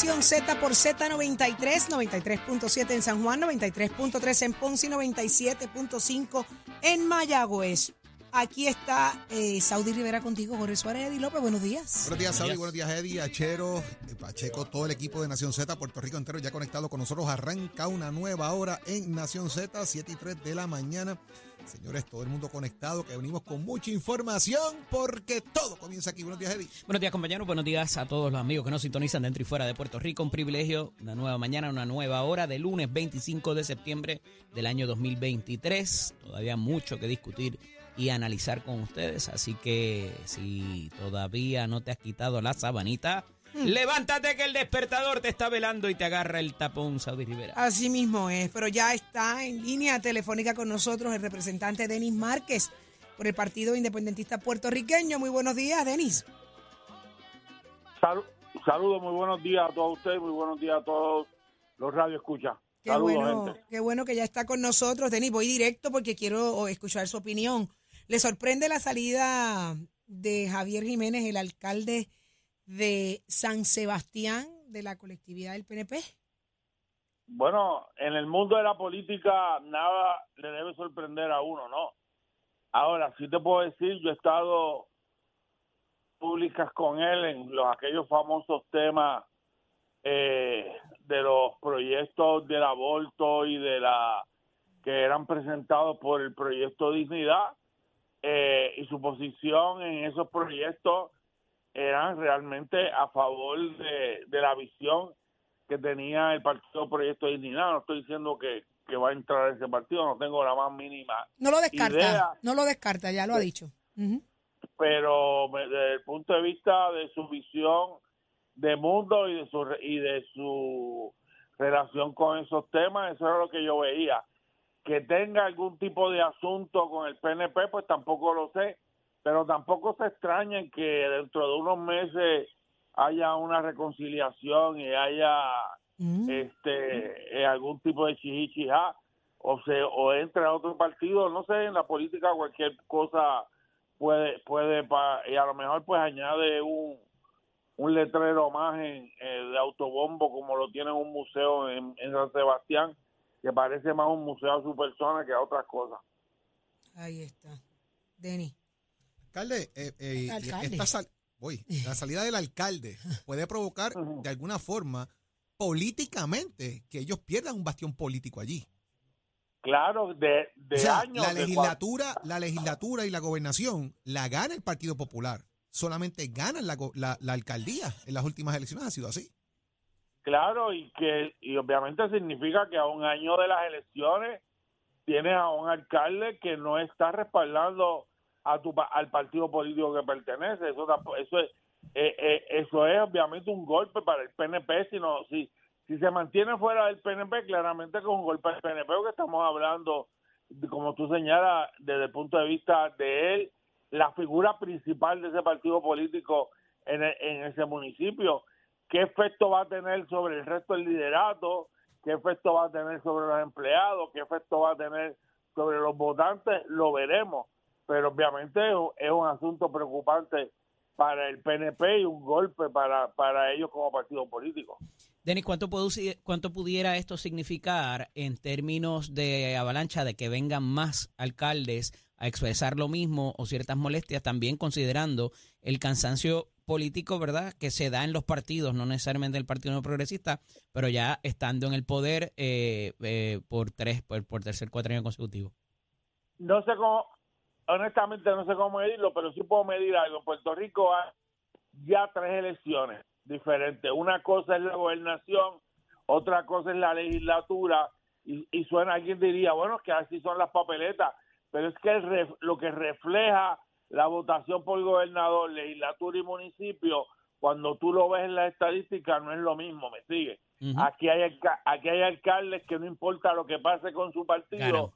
Nación Z por Z93, 93.7 en San Juan, 93.3 en Ponce y 97.5 en Mayagüez. Aquí está eh, Saudi Rivera contigo, Jorge Suárez, Eddie López. Buenos días. Buenos días, Saudi. Buenos días, Eddie, Achero, eh, Pacheco, todo el equipo de Nación Z, Puerto Rico entero ya conectado con nosotros. Arranca una nueva hora en Nación Z, 7 y 3 de la mañana. Señores, todo el mundo conectado, que venimos con mucha información porque todo comienza aquí. Buenos días, Eddie. Buenos días, compañeros. Buenos días a todos los amigos que nos sintonizan dentro y fuera de Puerto Rico. Un privilegio, una nueva mañana, una nueva hora de lunes 25 de septiembre del año 2023. Todavía mucho que discutir y analizar con ustedes. Así que si todavía no te has quitado la sabanita, levántate que el despertador te está velando y te agarra el tapón, Saudi Rivera. Así mismo es, pero ya está en línea telefónica con nosotros el representante Denis Márquez por el Partido Independentista Puertorriqueño. Muy buenos días, Denis. Sal- saludos, muy buenos días a todos ustedes, muy buenos días a todos los radio escucha. Qué Saludos, bueno, gente. qué bueno que ya está con nosotros. Denis, voy directo porque quiero escuchar su opinión. ¿Le sorprende la salida de Javier Jiménez, el alcalde de San Sebastián de la colectividad del PNP? Bueno, en el mundo de la política nada le debe sorprender a uno, ¿no? Ahora, sí te puedo decir, yo he estado públicas con él en los aquellos famosos temas eh, de los proyectos del aborto y de la que eran presentados por el proyecto Dignidad eh, y su posición en esos proyectos eran realmente a favor de, de la visión que tenía el partido Proyecto Dignidad. No estoy diciendo que, que va a entrar ese partido, no tengo la más mínima No lo descarta, Idea. no lo descarta, ya lo ha dicho. Ujú. pero desde el punto de vista de su visión de mundo y de su y de su relación con esos temas, eso era lo que yo veía. Que tenga algún tipo de asunto con el PNP, pues tampoco lo sé, pero tampoco se extrañen que dentro de unos meses haya una reconciliación y haya Mm. este eh, algún tipo de chichichija o se o entre a otro partido no sé en la política cualquier cosa puede puede y a lo mejor pues añade un un letrero más en eh, de autobombo como lo tiene un museo en, en San Sebastián que parece más un museo a su persona que a otras cosas Ahí está. Denis. Alcalde, eh, eh, Alcalde. esta sal- voy, la salida del alcalde puede provocar de alguna forma políticamente que ellos pierdan un bastión político allí. claro de, de o sea, años la de legislatura, la legislatura y la gobernación la gana el Partido Popular. Solamente ganan la, la, la alcaldía en las últimas elecciones. Ha sido así. Claro, y que y obviamente significa que a un año de las elecciones tienes a un alcalde que no está respaldando a tu al partido político que pertenece. Eso eso es eh, eh, eso es obviamente un golpe para el PNP. Si no, si si se mantiene fuera del PNP, claramente que es un golpe al PNP, porque estamos hablando, como tú señalas, desde el punto de vista de él, la figura principal de ese partido político en, e- en ese municipio qué efecto va a tener sobre el resto del liderato, qué efecto va a tener sobre los empleados, qué efecto va a tener sobre los votantes, lo veremos. Pero obviamente es un- asunto preocupante para el PNP y un golpe para, para ellos como partido político. Denis, ¿cuánto, ¿cuánto pudiera esto significar en términos de avalancha de que vengan más alcaldes a expresar lo mismo o ciertas molestias, también considerando el cansancio político, ¿verdad?, que se da en los partidos, no necesariamente el Partido No Progresista, pero ya estando en el poder eh, eh, por tres, por, por tercer cuatro años consecutivo. No sé cómo, honestamente no sé cómo medirlo, pero sí puedo medir algo. En Puerto Rico hay ya tres elecciones diferentes. Una cosa es la gobernación, otra cosa es la legislatura y, y suena, alguien diría, bueno, que así son las papeletas, pero es que el lo que refleja la votación por gobernador, legislatura y municipio, cuando tú lo ves en las estadísticas, no es lo mismo, ¿me sigue? Aquí hay, aquí hay alcaldes que no importa lo que pase con su partido,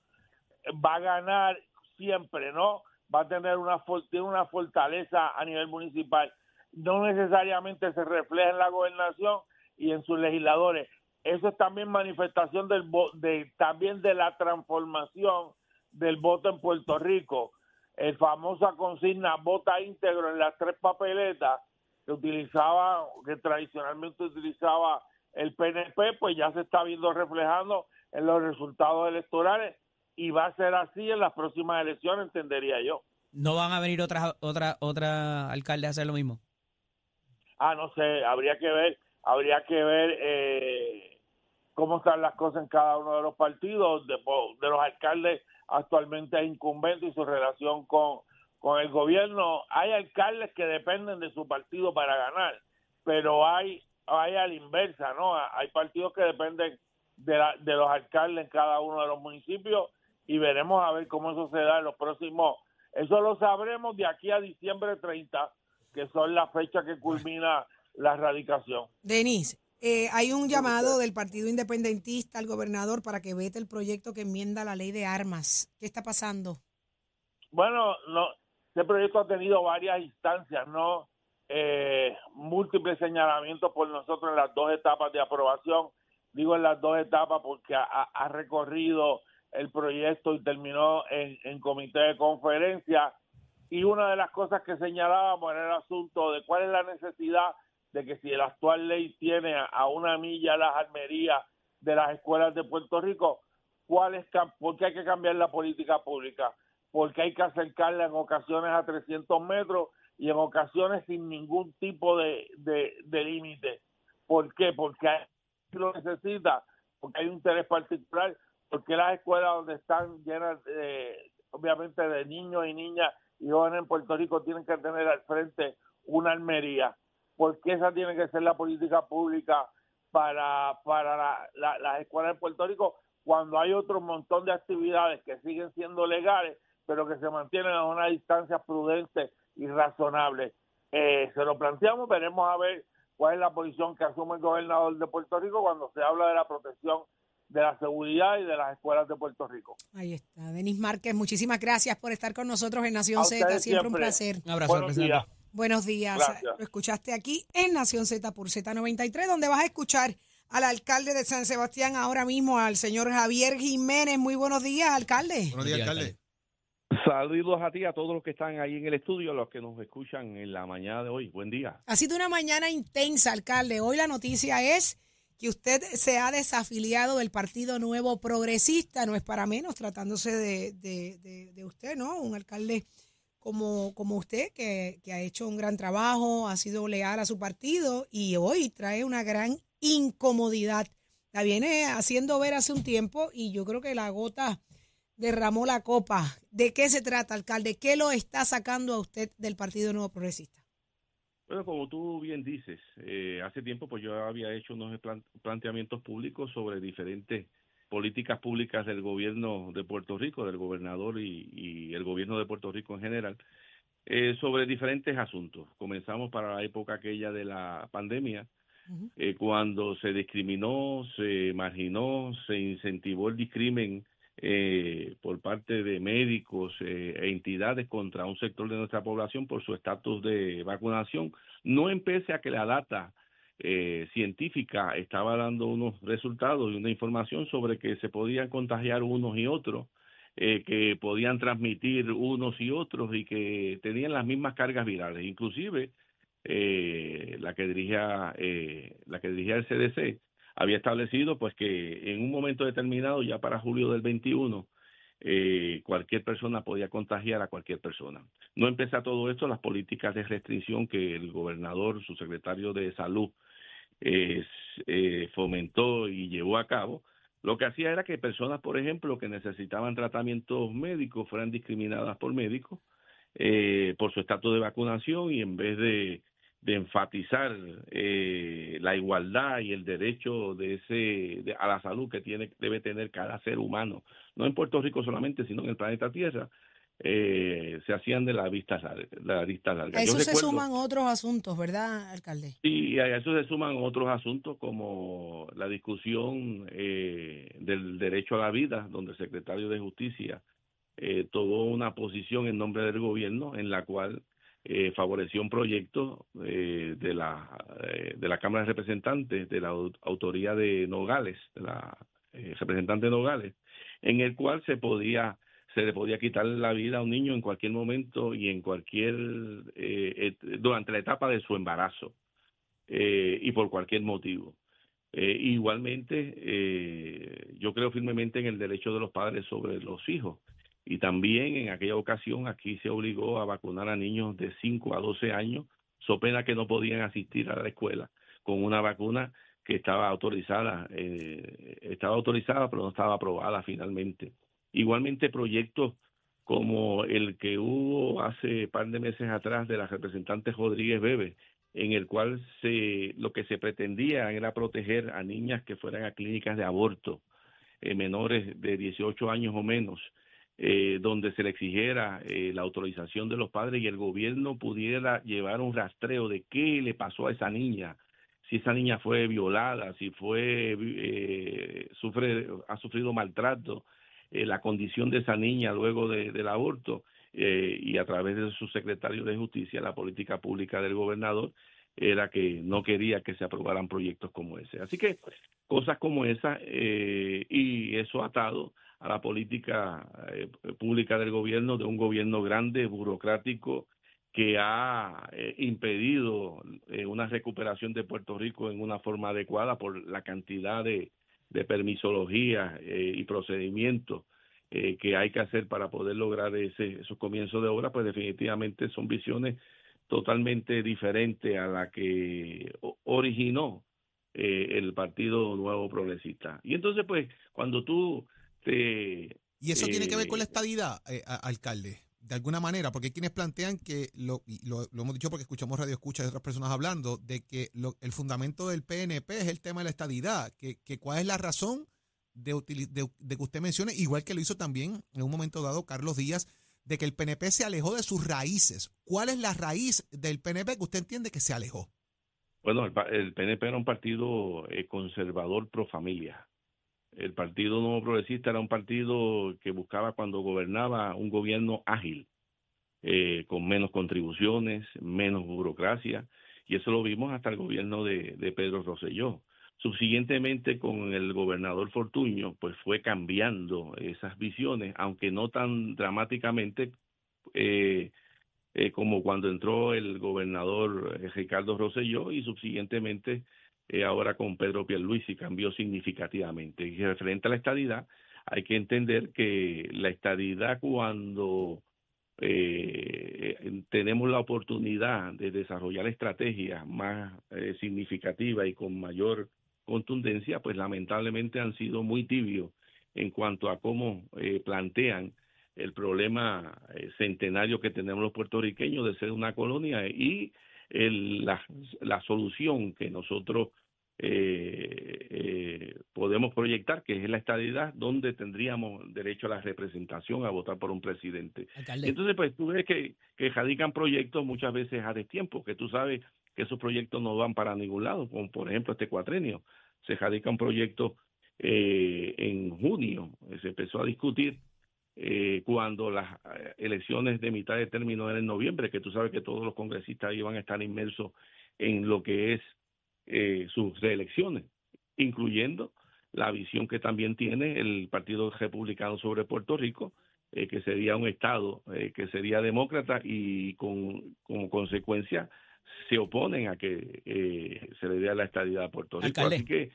va a ganar siempre, ¿no? Va a tener una, tiene una fortaleza a nivel municipal. No necesariamente se refleja en la gobernación y en sus legisladores. Eso es también manifestación del de también de la transformación del voto en Puerto Rico. El famosa consigna vota íntegro en las tres papeletas que utilizaba, que tradicionalmente utilizaba el PNP, pues ya se está viendo reflejando en los resultados electorales y va a ser así en las próximas elecciones, entendería yo. ¿No van a venir otras otra, otra alcalde a hacer lo mismo? Ah, no sé, habría que ver, habría que ver eh, cómo están las cosas en cada uno de los partidos, de, de los alcaldes actualmente incumbentes y su relación con, con el gobierno. Hay alcaldes que dependen de su partido para ganar, pero hay, hay a la inversa, ¿no? Hay partidos que dependen de, la, de los alcaldes en cada uno de los municipios y veremos a ver cómo eso se da en los próximos. Eso lo sabremos de aquí a diciembre 30, que son las fechas que culmina la erradicación. Denise, eh, hay un llamado del Partido Independentista al gobernador para que vete el proyecto que enmienda la ley de armas. ¿Qué está pasando? Bueno, no, este proyecto ha tenido varias instancias, ¿no? Eh, múltiples señalamientos por nosotros en las dos etapas de aprobación. Digo en las dos etapas porque ha, ha recorrido el proyecto y terminó en, en comité de conferencia. Y una de las cosas que señalábamos era el asunto de cuál es la necesidad de que si la actual ley tiene a, una milla las armerías de las escuelas de Puerto Rico, ¿cuál es, ¿por qué hay que cambiar la política pública? Porque hay que acercarla en ocasiones a 300 metros y en ocasiones sin ningún tipo de, de, de límite. ¿Por qué? Porque lo necesita, porque hay un interés particular, porque las escuelas donde están llenas, obviamente, de niños y niñas y jóvenes en Puerto Rico tienen que tener al frente una almería, porque esa tiene que ser la política pública para, para la, la, las escuelas de Puerto Rico, cuando hay otro montón de actividades que siguen siendo legales, pero que se mantienen a una distancia prudente y razonable. Eh, se lo planteamos, veremos a ver cuál es la posición que asume el gobernador de Puerto Rico cuando se habla de la protección de la seguridad y de las escuelas de Puerto Rico. Ahí está. Denis Márquez, muchísimas gracias por estar con nosotros en Nación Z. ustedes Siempre, un siempre. placer. Un abrazo, Buenos presidente. días. Buenos días. Gracias. Lo escuchaste aquí en Nación Z por Z93, donde vas a escuchar al alcalde de San Sebastián ahora mismo, al señor Javier Jiménez. Muy buenos días, alcalde. Buenos días, alcalde. Saludos a ti, a todos los que están ahí en el estudio, a los que nos escuchan en la mañana de hoy. Buen día. Ha sido una mañana intensa, alcalde. Hoy la noticia es que usted se ha desafiliado del Partido Nuevo Progresista. No es para menos, tratándose de, de- usted, ¿no? Un alcalde como, como usted, que, que ha hecho un gran trabajo, ha sido leal a su partido y hoy trae una gran incomodidad. La viene haciendo ver hace un tiempo y yo creo que la gota derramó la copa. ¿De qué se trata, alcalde? ¿Qué lo está sacando a usted del Partido Nuevo Progresista? Bueno, como tú bien dices, eh, hace tiempo pues yo había hecho unos plan- planteamientos públicos sobre diferentes políticas públicas del gobierno de Puerto Rico, del gobernador y, y el gobierno de Puerto Rico en general, eh, sobre diferentes asuntos. Comenzamos para la época aquella de la pandemia, eh, cuando se discriminó, se marginó, se incentivó el discrimen eh, por parte de médicos eh, e entidades contra un sector de nuestra población por su estatus de vacunación, no empecé a que la data eh, científica estaba dando unos resultados y una información sobre que se podían contagiar unos y otros, eh, que podían transmitir unos y otros y que tenían las mismas cargas virales. Inclusive eh, la que dirigía eh, la que dirigía el CDC había establecido pues que en un momento determinado ya para julio del 21 eh, cualquier persona podía contagiar a cualquier persona. No empezó todo esto las políticas de restricción que el gobernador, su secretario de salud, eh, fomentó y llevó a cabo. Lo que hacía era que personas, por ejemplo, que necesitaban tratamientos médicos fueran discriminadas por médicos eh, por su estatus de vacunación y en vez de de enfatizar eh, la igualdad y el derecho de ese a la salud que tiene debe tener cada ser humano no en Puerto Rico solamente sino en el planeta Tierra eh, se hacían de la vista la vista larga. A eso se suman otros asuntos, ¿verdad, alcalde? Sí, a eso se suman otros asuntos como la discusión eh, del derecho a la vida, donde el secretario de Justicia eh, tomó una posición en nombre del gobierno en la cual eh, favoreció un proyecto eh, de la de la Cámara de Representantes de la autoría de Nogales, de la representante Nogales, en el cual se podía se le podía quitar la vida a un niño en cualquier momento y en cualquier durante la etapa de su embarazo y por cualquier motivo. igualmente, yo creo firmemente en el derecho de los padres sobre los hijos y también en aquella ocasión aquí se obligó a vacunar a niños de 5 a 12 años, so pena que no podían asistir a la escuela con una vacuna que estaba autorizada, eh, estaba autorizada pero no estaba aprobada finalmente. Igualmente proyectos como el que hubo hace par de meses atrás de la representante Rodríguez Bebe, en el cual se, lo que se pretendía era proteger a niñas que fueran a clínicas de aborto, eh, menores de 18 años o menos, eh, donde se le exigiera eh, la autorización de los padres y el gobierno pudiera llevar un rastreo de qué le pasó a esa niña, si esa niña fue violada, si fue eh, sufre ha sufrido maltrato, la condición de esa niña luego del aborto y a través de su secretario de justicia la política pública del gobernador era que no quería que se aprobaran proyectos como ese. Así que cosas como esa y eso atado a la política eh, pública del gobierno, de un gobierno grande, burocrático, que ha eh, impedido eh, una recuperación de Puerto Rico en una forma adecuada por la cantidad de, de permisología y procedimientos que hay que hacer para poder lograr ese, esos comienzos de obra, pues definitivamente son visiones totalmente diferentes a la que originó el Partido Nuevo Progresista. Y entonces, pues, cuando tú este, y eso tiene que ver con la estadidad, eh, alcalde, de alguna manera, porque hay quienes plantean que, lo, lo, hemos dicho porque escuchamos radio escucha de otras personas hablando, de que el fundamento del PNP es el tema de la estadidad, que, que cuál es la razón de, de, que usted mencione, igual que lo hizo también en un momento dado Carlos Díaz, de que el PNP se alejó de sus raíces. ¿Cuál es la raíz del PNP que usted entiende que se alejó? Bueno, el, PNP era un partido eh, conservador pro familia. El Partido Nuevo Progresista era un partido que buscaba cuando gobernaba un gobierno ágil, eh, con menos contribuciones, menos burocracia, y eso lo vimos hasta el gobierno de, Pedro Rosselló. Subsiguientemente, con el gobernador Fortuño, pues fue cambiando esas visiones, aunque no tan dramáticamente eh, eh, como cuando entró el gobernador Ricardo Rosselló y subsiguientemente eh, ahora con Pedro Pierluisi cambió significativamente. Y referente a la estadidad, hay que entender que la estadidad cuando eh, tenemos la oportunidad de desarrollar estrategias más eh, significativas y con mayor contundencia, pues lamentablemente han sido muy tibios en cuanto a cómo plantean el problema centenario que tenemos los puertorriqueños de ser una colonia y la, la, solución que nosotros eh, eh, podemos proyectar, que es la estadidad, donde tendríamos derecho a la representación, a votar por un presidente. Entonces, pues tú ves que, que radican proyectos muchas veces a destiempo, que tú sabes que esos proyectos no van para ningún lado, como por ejemplo este cuatrenio. Se radica un proyecto eh, en junio, se empezó a discutir eh, cuando las eh, elecciones de mitad de término eran en noviembre, que tú sabes que todos los congresistas iban a estar inmersos en lo que es eh, sus reelecciones, incluyendo la visión que también tiene el Partido Republicano sobre Puerto Rico, que sería un Estado que sería demócrata y con, como consecuencia se oponen a que se le dé la estadidad a Puerto Rico. Así que,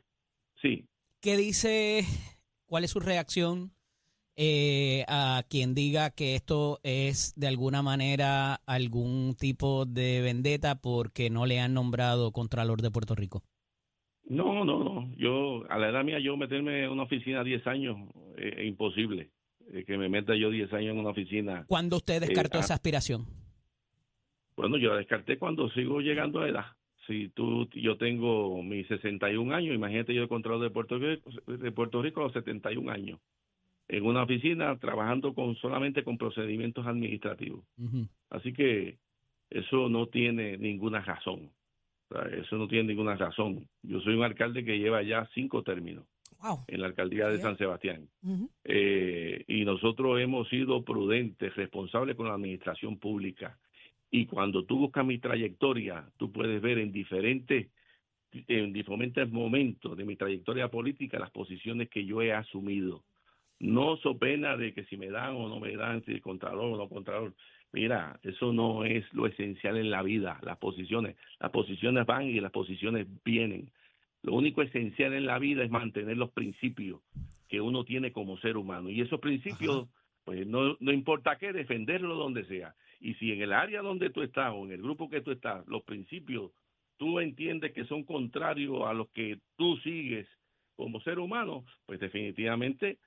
sí. ¿Qué dice, cuál es su reacción eh, a quien diga que esto es de alguna manera algún tipo de vendetta porque no le han nombrado Contralor de Puerto Rico? No, no, no. Yo, a la edad mía, yo meterme en una oficina 10 años eh, es imposible. que me meta yo 10 años en una oficina. ¿Cuándo usted descartó eh, esa aspiración? Bueno, yo la descarté cuando sigo llegando a edad. Si tú, yo tengo mis 61 años, imagínate yo el control de Puerto Rico, de Puerto Rico a los 71 años, en una oficina trabajando con solamente con procedimientos administrativos. Así que eso no tiene ninguna razón. O sea, eso no tiene ninguna razón. Yo soy un alcalde que lleva ya cinco términos Wow. en la alcaldía de. San Sebastián. Eh, y nosotros hemos sido prudentes, responsables con la administración pública. Y cuando tú buscas mi trayectoria, tú puedes ver en diferentes, en diferentes momentos de mi trayectoria política las posiciones que yo he asumido. No so pena de que si me dan o no me dan, si contralor o no contralor. Mira, eso no es lo esencial en la vida, las posiciones. Las posiciones van y las posiciones vienen. Lo único esencial en la vida es mantener los principios que uno tiene como ser humano. Y esos principios, pues no, no importa qué, defenderlo donde sea. Y si en el área donde tú estás o en el grupo que tú estás, los principios tú entiendes que son contrarios a los que tú sigues como ser humano, pues definitivamente,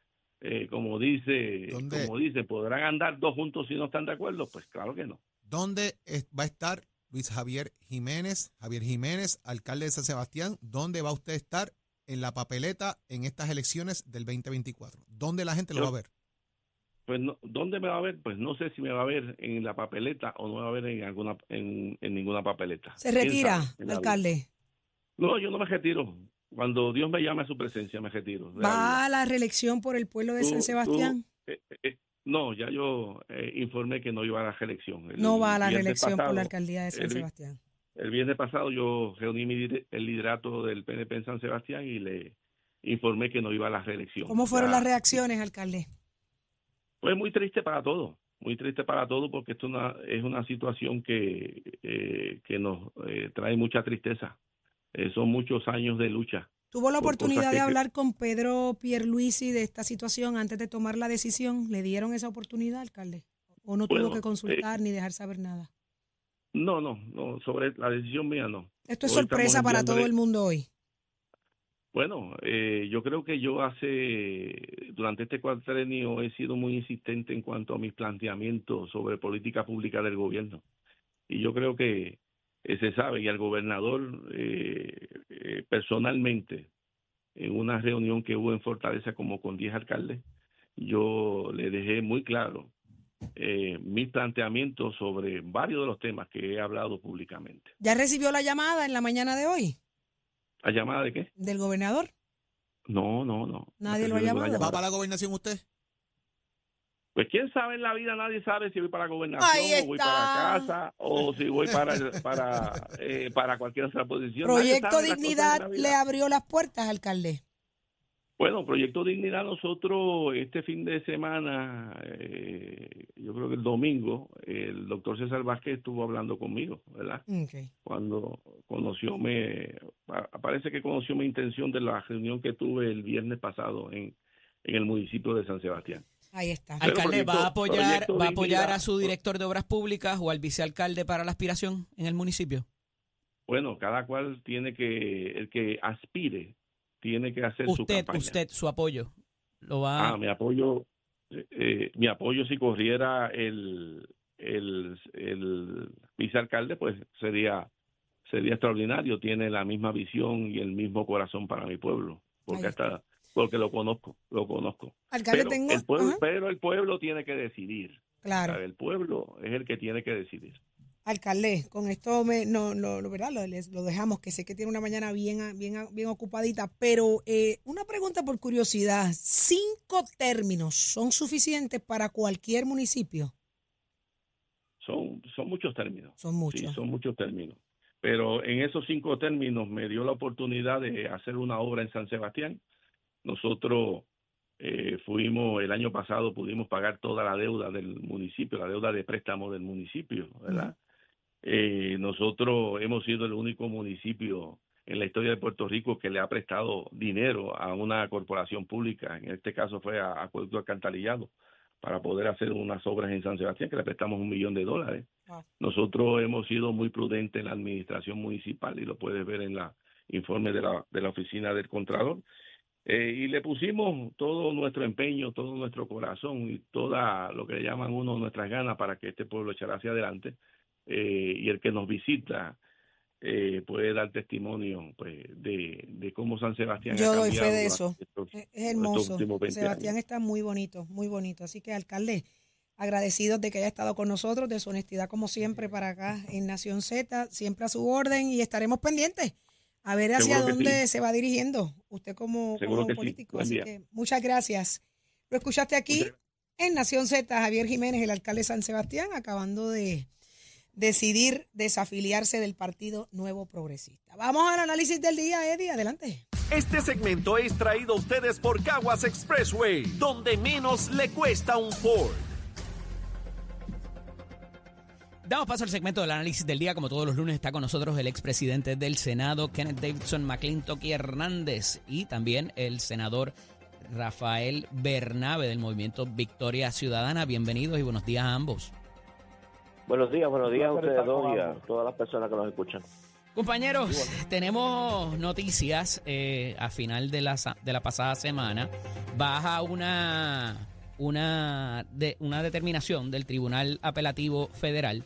eh, como dice, ¿Dónde? como dice, podrán andar dos juntos si no están de acuerdo, pues claro que no. ¿Dónde va a estar Luis Javier Jiménez, Javier Jiménez, alcalde de San Sebastián? ¿Dónde va usted a estar en la papeleta en estas elecciones del 2024? ¿Dónde la gente lo Yo- va a ver? Pues no, ¿dónde me va a ver? Pues no sé si me va a ver en la papeleta o no me va a ver en alguna en, en ninguna papeleta. Se ¿Quién retira, alcalde. No, yo no me retiro. Cuando Dios me llame a su presencia, me retiro. ¿Va a la reelección por el pueblo de Tú- San tú- Sebastián? eh, eh, no, ya yo eh, informé que no iba a la reelección. El No va a la reelección por la alcaldía de San el Sebastián. El viernes pasado yo reuní mi el liderato del PNP en San Sebastián y le informé que no iba a la reelección. ¿Cómo fueron Ya- las reacciones, alcalde? Pues muy triste para todos, muy triste para todos porque esto una, es una situación que, eh, que nos eh, trae mucha tristeza. Eh, son muchos años de lucha. ¿Tuvo la por oportunidad de que- hablar con Pedro Pierluisi de esta situación antes de tomar la decisión? ¿Le dieron esa oportunidad, alcalde? ¿O no Bueno, tuvo que consultar ni dejar saber nada? No, no, no, sobre la decisión mía no. Esto es Hoy sorpresa para todo el mundo hoy. Bueno, eh, yo creo que yo hace, durante este cuatrenio he sido muy insistente en cuanto a mis planteamientos sobre política pública del gobierno. Y yo creo que eh, se sabe, y al gobernador eh, eh, personalmente, en una reunión que hubo en Fortaleza como con 10 alcaldes, yo le dejé muy claro eh, mis planteamientos sobre varios de los temas que he hablado públicamente. ¿Ya recibió la llamada en la mañana de hoy ¿A llamada de qué? del gobernador? No, no, no. Nadie No lo ha llamado. ¿Va para la gobernación usted? Pues quién sabe en la vida, nadie sabe si voy para la gobernación o voy para casa o si voy para para eh, para cualquier otra posición. Proyecto Dignidad le abrió las puertas, alcalde. Bueno, Proyecto Dignidad nosotros este fin de semana, eh, yo creo que el domingo, el doctor César Vázquez estuvo hablando conmigo, ¿verdad? Cuando conoció, me pa- parece que conoció mi intención de la reunión que tuve el viernes pasado en, en el municipio de San Sebastián. Ahí está. Alcalde, ¿va a apoyar, va a apoyar a su director de obras públicas o al vicealcalde para la aspiración en el municipio? Bueno, cada cual tiene que, el que aspire, tiene que hacer su Usted, campaña. usted, su apoyo. Lo va Ah, mi apoyo, eh, eh, mi apoyo si corriera el, el, el vicealcalde, pues sería, sería extraordinario. Tiene la misma visión y el mismo corazón para mi pueblo, porque hasta, porque lo conozco, lo conozco. Alcalde, Pero tengo. el pueblo, pero el pueblo tiene que decidir. claro. El pueblo es el que tiene que decidir. Alcalde, con esto me, no, no, lo, ¿verdad? Lo dejamos, que sé que tiene una mañana bien, bien, bien ocupadita, pero eh, una pregunta por curiosidad. ¿Cinco términos son suficientes para cualquier municipio? Son, son muchos términos. Son muchos. Sí, son muchos términos. Pero en esos cinco términos me dio la oportunidad de hacer una obra en San Sebastián. Nosotros eh, fuimos, el año pasado pudimos pagar toda la deuda del municipio, la deuda de préstamo del municipio, ¿verdad? Eh, nosotros hemos sido el único municipio en la historia de Puerto Rico que le ha prestado dinero a una corporación pública, en este caso fue a Acueducto Alcantarillado, para poder hacer unas obras en San Sebastián, que le prestamos un millón de dólares. Wow. Nosotros hemos sido muy prudentes en la administración municipal y lo puedes ver en la informe de la, de la oficina del Contralor. Eh, y le pusimos todo nuestro empeño, todo nuestro corazón y toda lo que le llaman uno nuestras ganas para que este pueblo echara hacia adelante. eh, y el que nos visita eh, puede dar testimonio pues, de, de cómo San Sebastián Yo ha doy fe de eso. estos- Es hermoso. últimos 20 Sebastián años. está muy bonito, muy bonito. Así que, alcalde, agradecidos de que haya estado con nosotros, de su honestidad como siempre para acá en Nación Z, siempre a su orden y estaremos pendientes a ver hacia Seguro dónde sí. se va dirigiendo usted como, Seguro como que sí. político. Buen Así día. que muchas gracias. Lo escuchaste aquí en Nación Z, Javier Jiménez, el alcalde de San Sebastián, acabando de decidir desafiliarse del Partido Nuevo Progresista. Vamos al análisis del día, Eddie, adelante. Este segmento es traído a ustedes por Caguas Expressway, donde menos le cuesta un Ford. Damos paso al segmento del análisis del día. Como todos los lunes está con nosotros el expresidente del Senado, Kenneth Davidson McClintock Hernández, y también el senador Rafael Bernabe del movimiento Victoria Ciudadana. Bienvenidos y buenos días a ambos. Buenos días, buenos días a ustedes dos y a todas las personas que nos escuchan. Compañeros, tenemos noticias eh, a final de la, de la pasada semana. Baja una, una, de, una determinación del Tribunal Apelativo Federal,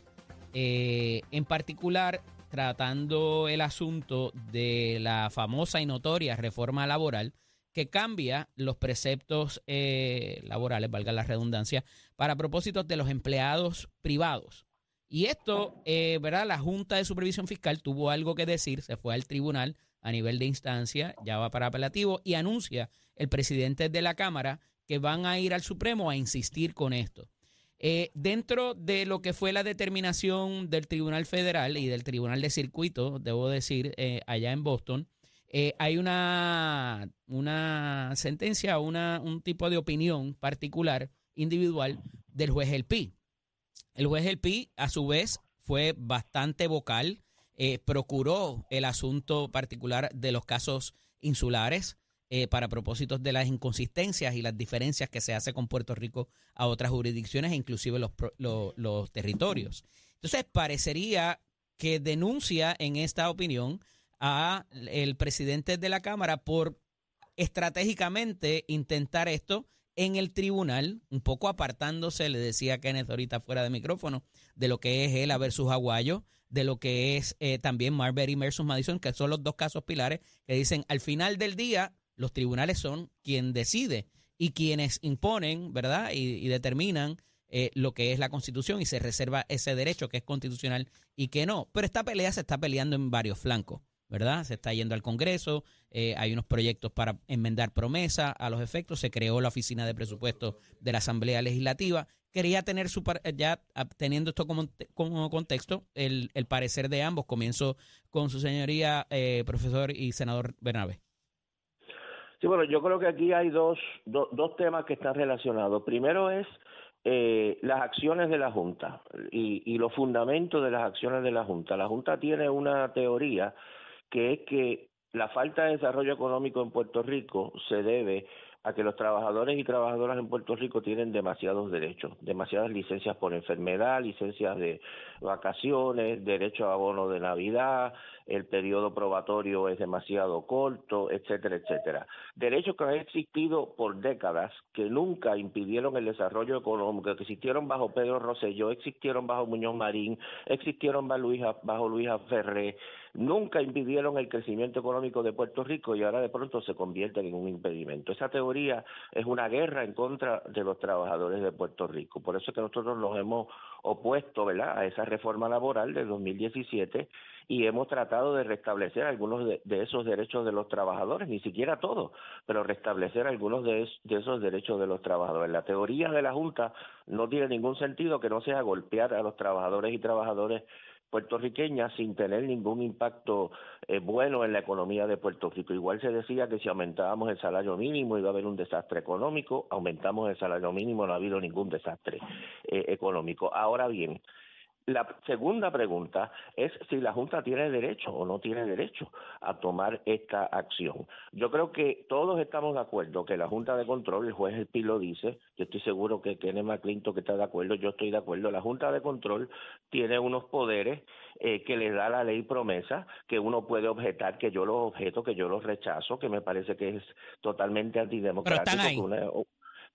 eh, en particular tratando el asunto de la famosa y notoria reforma laboral que cambia los preceptos eh, laborales, valga la redundancia, para propósitos de los empleados privados. Y esto, eh, ¿verdad? La Junta de Supervisión Fiscal tuvo algo que decir, se fue al tribunal a nivel de instancia, ya va para apelativo, y anuncia el presidente de la Cámara que van a ir al Supremo a insistir con esto. Eh, dentro de lo que fue la determinación del Tribunal Federal y del Tribunal de Circuito, debo decir, eh, allá en Boston, eh, hay una, una sentencia, una, un tipo de opinión particular, individual, del juez El Pi. El juez El Pi, a su vez, fue bastante vocal, procuró el asunto particular de los casos insulares eh, para propósitos de las inconsistencias y las diferencias que se hace con Puerto Rico a otras jurisdicciones e inclusive los, pro- lo- los territorios. Entonces, parecería que denuncia en esta opinión a el presidente de la Cámara por estratégicamente intentar esto en el tribunal, un poco apartándose, le decía Kenneth ahorita fuera de micrófono, de lo que es él versus Aguayo, de lo que es eh, también Marbury versus Madison, que son los dos casos pilares que dicen al final del día los tribunales son quien decide y quienes imponen, ¿verdad? Y, y determinan eh, lo que es la constitución y se reserva ese derecho que es constitucional y que no. Pero esta pelea se está peleando en varios flancos, ¿verdad? Se está yendo al Congreso, eh, hay unos proyectos para enmendar promesa a los efectos, se creó la oficina de presupuesto de la Asamblea Legislativa. Quería tener su par- ya ah, teniendo esto como, como contexto, el, el parecer de ambos. Comienzo con su señoría, eh, profesor y senador Bernabe. Sí, bueno, yo creo que aquí hay dos, do- dos temas que están relacionados. Primero es eh, las acciones de la Junta y, y los fundamentos de las acciones de la Junta. La Junta tiene una teoría que es que la falta de desarrollo económico en Puerto Rico se debe a que los trabajadores y trabajadoras en Puerto Rico tienen demasiados derechos, demasiadas licencias por enfermedad, licencias de vacaciones, derecho a abono de Navidad, el periodo probatorio es demasiado corto, etcétera, etcétera. Derechos que han existido por décadas, que nunca impidieron el desarrollo económico, que existieron bajo Pedro Rosselló, existieron bajo Muñoz Marín, existieron bajo Luisa, bajo Luisa Ferré, nunca impidieron el crecimiento económico de Puerto Rico y ahora de pronto se convierten en un impedimento. Esa teoría es una guerra en contra de los trabajadores de Puerto Rico. Por eso es que nosotros nos hemos opuesto ¿verdad? a esa reforma laboral del 2017 y hemos tratado de restablecer algunos de, esos derechos de los trabajadores, ni siquiera todos, pero restablecer algunos de, de esos derechos de los trabajadores. La teoría de la Junta no tiene ningún sentido que no sea golpear a los trabajadores y trabajadores puertorriqueñas sin tener ningún impacto eh, bueno en la economía de Puerto Rico. Igual se decía que si aumentábamos el salario mínimo iba a haber un desastre económico, aumentamos el salario mínimo, no ha habido ningún desastre eh, económico. Ahora bien, la segunda pregunta es si la Junta tiene derecho o no tiene derecho a tomar esta acción. Yo creo que todos estamos de acuerdo que la Junta de Control, el juez El Pi lo dice, yo estoy seguro que Kenneth McClinton que está de acuerdo, yo estoy de acuerdo, la Junta de Control tiene unos poderes eh, que le da la ley promesa, que uno puede objetar, que yo los objeto, que yo los rechazo, que me parece que es totalmente antidemocrático. Pero están ahí. que una-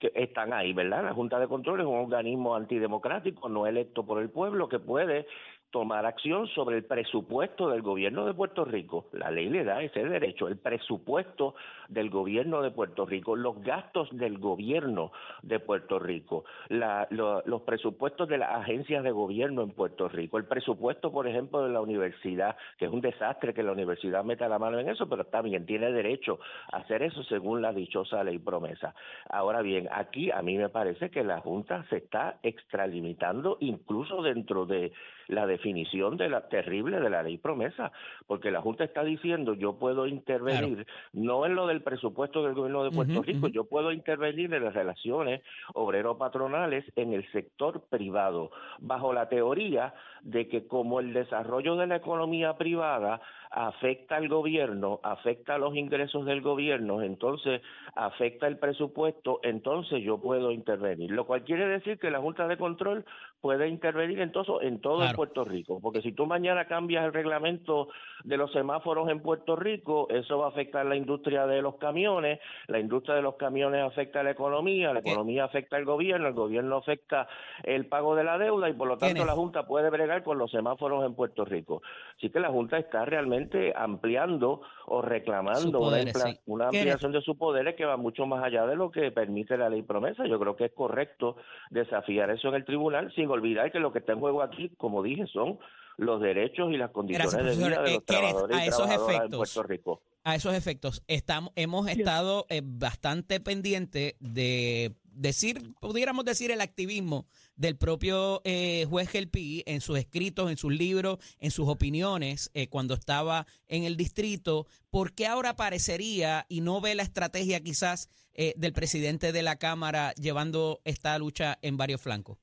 que están ahí, ¿verdad? La Junta de Control es un organismo antidemocrático, no electo por el pueblo, que puede tomar acción sobre el presupuesto del gobierno de Puerto Rico. La ley le da ese derecho, el presupuesto del gobierno de Puerto Rico, los gastos del gobierno de Puerto Rico, los presupuestos de las agencias de gobierno en Puerto Rico, el presupuesto, por ejemplo, de la universidad, que es un desastre que la universidad meta la mano en eso, pero también tiene derecho a hacer eso según la dichosa ley promesa. Ahora bien, aquí a mí me parece que la Junta se está extralimitando incluso dentro de la definición de la terrible de la ley promesa, porque la Junta está diciendo yo puedo intervenir no en lo del presupuesto del gobierno de Puerto Rico, yo puedo intervenir en las relaciones obrero-patronales en el sector privado, bajo la teoría de que como el desarrollo de la economía privada afecta al gobierno, afecta a los ingresos del gobierno, entonces afecta el presupuesto, entonces yo puedo intervenir. Lo cual quiere decir que la Junta de Control puede intervenir en todo, en todo Puerto Rico, porque si tú mañana cambias el reglamento de los semáforos en Puerto Rico, eso va a afectar la industria de los camiones, la industria de los camiones afecta a la economía, la economía afecta al gobierno, el gobierno afecta el pago de la deuda y por lo tanto la Junta puede bregar con los semáforos en Puerto Rico. Así que la Junta está realmente ampliando o reclamando una, ampliación de sus poderes que va mucho más allá de lo que permite la ley promesa. Yo creo que es correcto desafiar eso en el tribunal sin olvidar que lo que está en juego aquí, como dije, son los derechos y las condiciones de vida de los eh, trabajadores y esos efectos, en Puerto Rico. A esos efectos, estamos, hemos estado eh, bastante pendientes de decir, pudiéramos decir, el activismo del propio eh, juez Gelpi en sus escritos, en sus libros, en sus opiniones, eh, cuando estaba en el distrito. ¿Por qué ahora parecería y no ve la estrategia quizás del presidente de la Cámara llevando esta lucha en varios flancos?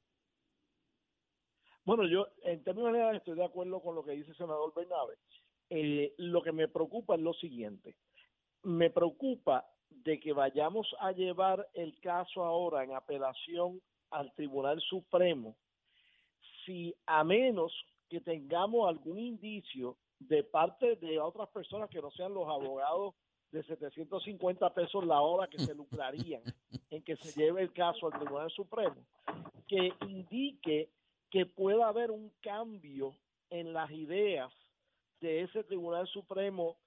Bueno, yo en términos generales estoy de acuerdo con lo que dice el senador Bernabe. Eh, lo que me preocupa es lo siguiente. Me preocupa de que vayamos a llevar el caso ahora en apelación al Tribunal Supremo si a menos que tengamos algún indicio de parte de otras personas que no sean los abogados de 750 pesos la hora que se lucrarían en que se lleve el caso al Tribunal Supremo, que indique que pueda haber un cambio en las ideas de ese Tribunal Supremo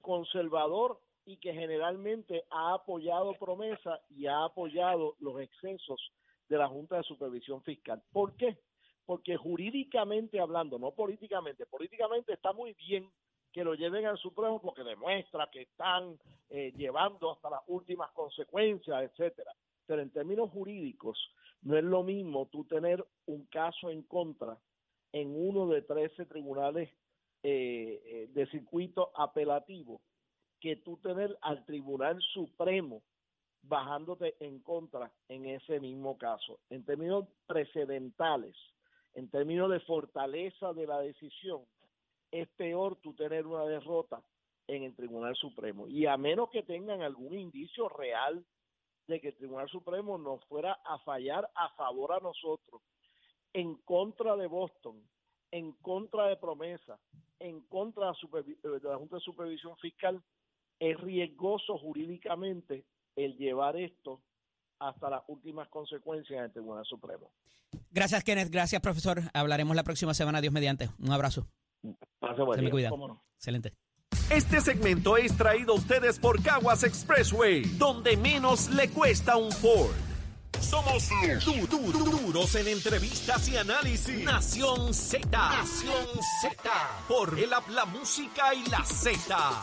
conservador y que generalmente ha apoyado promesa y ha apoyado los excesos de la Junta de Supervisión Fiscal. ¿Por qué? Porque jurídicamente hablando, no políticamente, políticamente está muy bien que lo lleven al Supremo porque demuestra que están eh, llevando hasta las últimas consecuencias, etcétera. Pero en términos jurídicos, no es lo mismo tú tener un caso en contra en uno de 13 tribunales eh, eh, de circuito apelativo que tú tener al Tribunal Supremo bajándote en contra en ese mismo caso. En términos precedentales, en términos de fortaleza de la decisión, es peor tú tener una derrota en el Tribunal Supremo. Y a menos que tengan algún indicio real de que el Tribunal Supremo nos fuera a fallar a favor a nosotros, en contra de Boston, en contra de promesa, en contra de la Junta de Supervisión Fiscal, es riesgoso jurídicamente el llevar esto hasta las últimas consecuencias del Tribunal Supremo. Gracias, Kenneth. Gracias, profesor. Hablaremos la próxima semana. Dios mediante. Un abrazo. Se me cuida. Excelente. Este segmento es traído a ustedes por Caguas Expressway, donde menos le cuesta un Ford. Somos du du duros en entrevistas y análisis. Nación Z. Nación Z. Por el la música y la Z.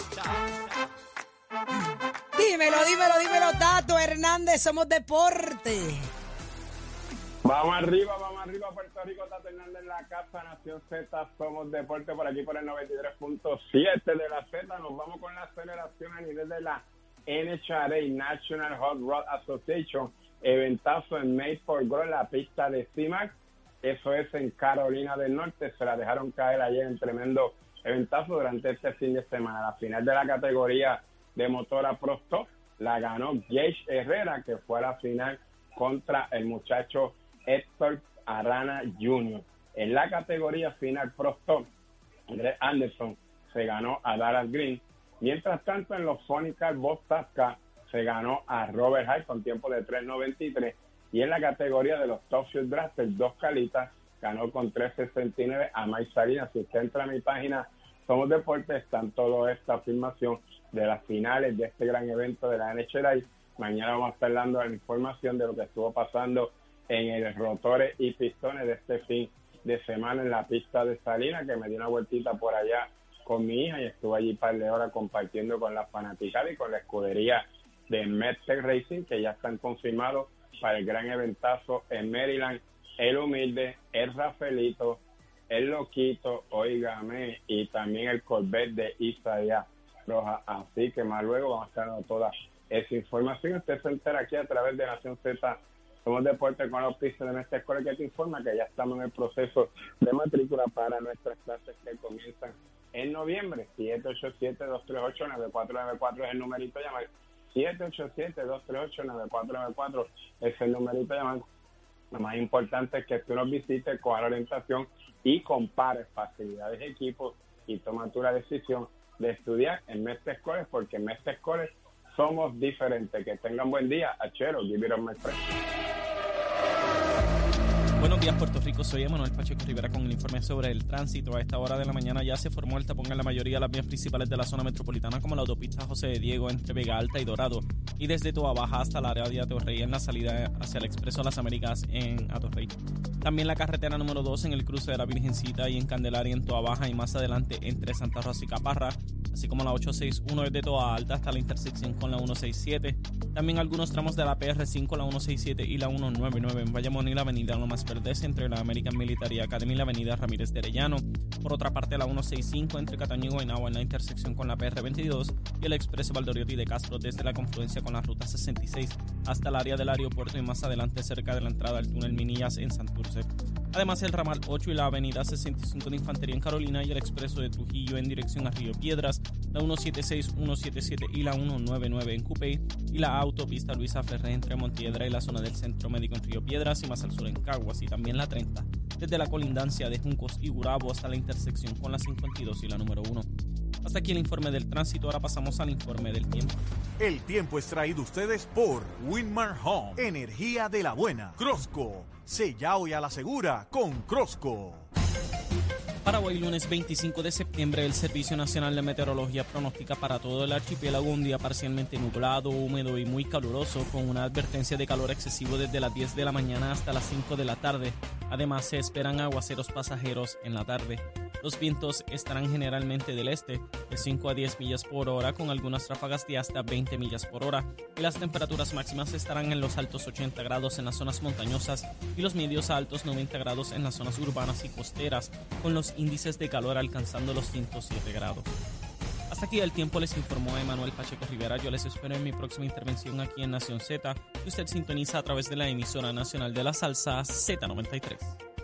Dímelo, dímelo, dímelo, Tato Hernández. Somos deporte. Vamos arriba, vamos arriba, Puerto Rico, Tato Hernández en la casa, Nación Z, somos deporte por aquí por el 93.7 de la Z. Nos vamos con la aceleración a nivel de la NHRA, National Hot Rod Association, eventazo en May for Grow, la pista de CIMAC. Eso es en Carolina del Norte, se la dejaron caer ayer en tremendo eventazo durante este fin de semana. La final de la categoría de motora Pro la ganó Gage Herrera, que fue a la final contra el muchacho Héctor Arana Jr. En la categoría final Pro Stock, Andrés Anderson se ganó a Dallas Green. Mientras tanto, en los Funny Car se ganó a Robert Hyde con tiempo de 3.93. Y en la categoría de los Top Field Drafter, dos calitas, ganó con 3.69 a Mike Salinas. Si usted entra a mi página Somos Deportes, están toda esta afirmación de las finales de este gran evento de la NHL. Mañana vamos a estar dando la información de lo que estuvo pasando en el rotores y pistones de este fin de semana en la pista de Salinas, que me dio una vueltita por allá con mi hija y estuve allí un par de horas compartiendo con la fanaticada y con la escudería de Medtech Racing, que ya están confirmados para el gran eventazo en Maryland. El humilde, el Rafaelito, el Loquito, oígame, y también el Corvette de Isaías Roja. Así que más luego vamos a estar dando toda esa información. Usted se entera aquí a través de Nación Z. Somos Deportes con los pisos de nuestra escuela que te informa que ya estamos en el proceso de matrícula para nuestras clases que comienzan en noviembre. 787-238-9494 es el numerito llamar. 787-238-9494 es el numerito llamar. Lo más importante es que tú nos visites, con la orientación y compares facilidades de equipos y toma tu la decisión de estudiar en Mestre Scores porque Mestre Scores somos diferentes. Que tengan buen día. Achero, give it on my. Buenos días, Puerto Rico. Soy Emanuel Pacheco Rivera con el informe sobre el tránsito. A esta hora de la mañana ya se formó el tapón en la mayoría de las vías principales de la zona metropolitana, como la autopista José de Diego entre Vega Alta y Dorado, y desde Toa Baja hasta la área de Atorrey en la salida hacia el Expreso las Américas en Atorrey. También la carretera número 2 en el cruce de la Virgencita y en Candelaria en Toa Baja y más adelante entre Santa Rosa y Caparra, así como la 861 desde Toa Alta hasta la intersección con la 167. También algunos tramos de la PR5, la 167 y la 199 en Bayamón y la avenida Lomas Verdes entre la American Military Academy y la avenida Ramírez de Arellano. Por otra parte, la 165 entre Cataño y Guaynabo en la intersección con la PR22 y el expreso Valdoriotti de Castro desde la confluencia con la ruta 66 hasta el área del aeropuerto y más adelante cerca de la entrada al túnel Minillas en Santurce. Además, el ramal 8 y la avenida 65 de Infantería en Carolina y el expreso de Trujillo en dirección a Río Piedras, la 176, 177 y la 199 en Cupey y la autopista Luisa Ferré entre Montiedra y la zona del Centro Médico en Río Piedras y más al sur en Caguas y también la 30, desde la colindancia de Juncos y Gurabo hasta la intersección con la 52 y la número 1. Hasta aquí el informe del tránsito, ahora pasamos al informe del tiempo. El tiempo es traído ustedes por Winmar Home, energía de la buena. Crosco, sellado y a la segura con Crosco. Para hoy, lunes 25 de septiembre, el Servicio Nacional de Meteorología pronostica para todo el archipiélago un día parcialmente nublado, húmedo y muy caluroso, con una advertencia de calor excesivo desde las 10 de la mañana hasta las 5 de la tarde. Además, se esperan aguaceros pasajeros en la tarde. Los vientos estarán generalmente del este, de 5 a 10 millas por hora, con algunas ráfagas de hasta 20 millas por hora, y las temperaturas máximas estarán en los altos 80 grados en las zonas montañosas y los medios a altos 90 grados en las zonas urbanas y costeras, con los índices de calor alcanzando los 107 grados. Hasta aquí el tiempo les informó Emanuel Pacheco Rivera. Yo les espero en mi próxima intervención aquí en Nación Z, que usted sintoniza a través de la emisora nacional de la salsa Z93.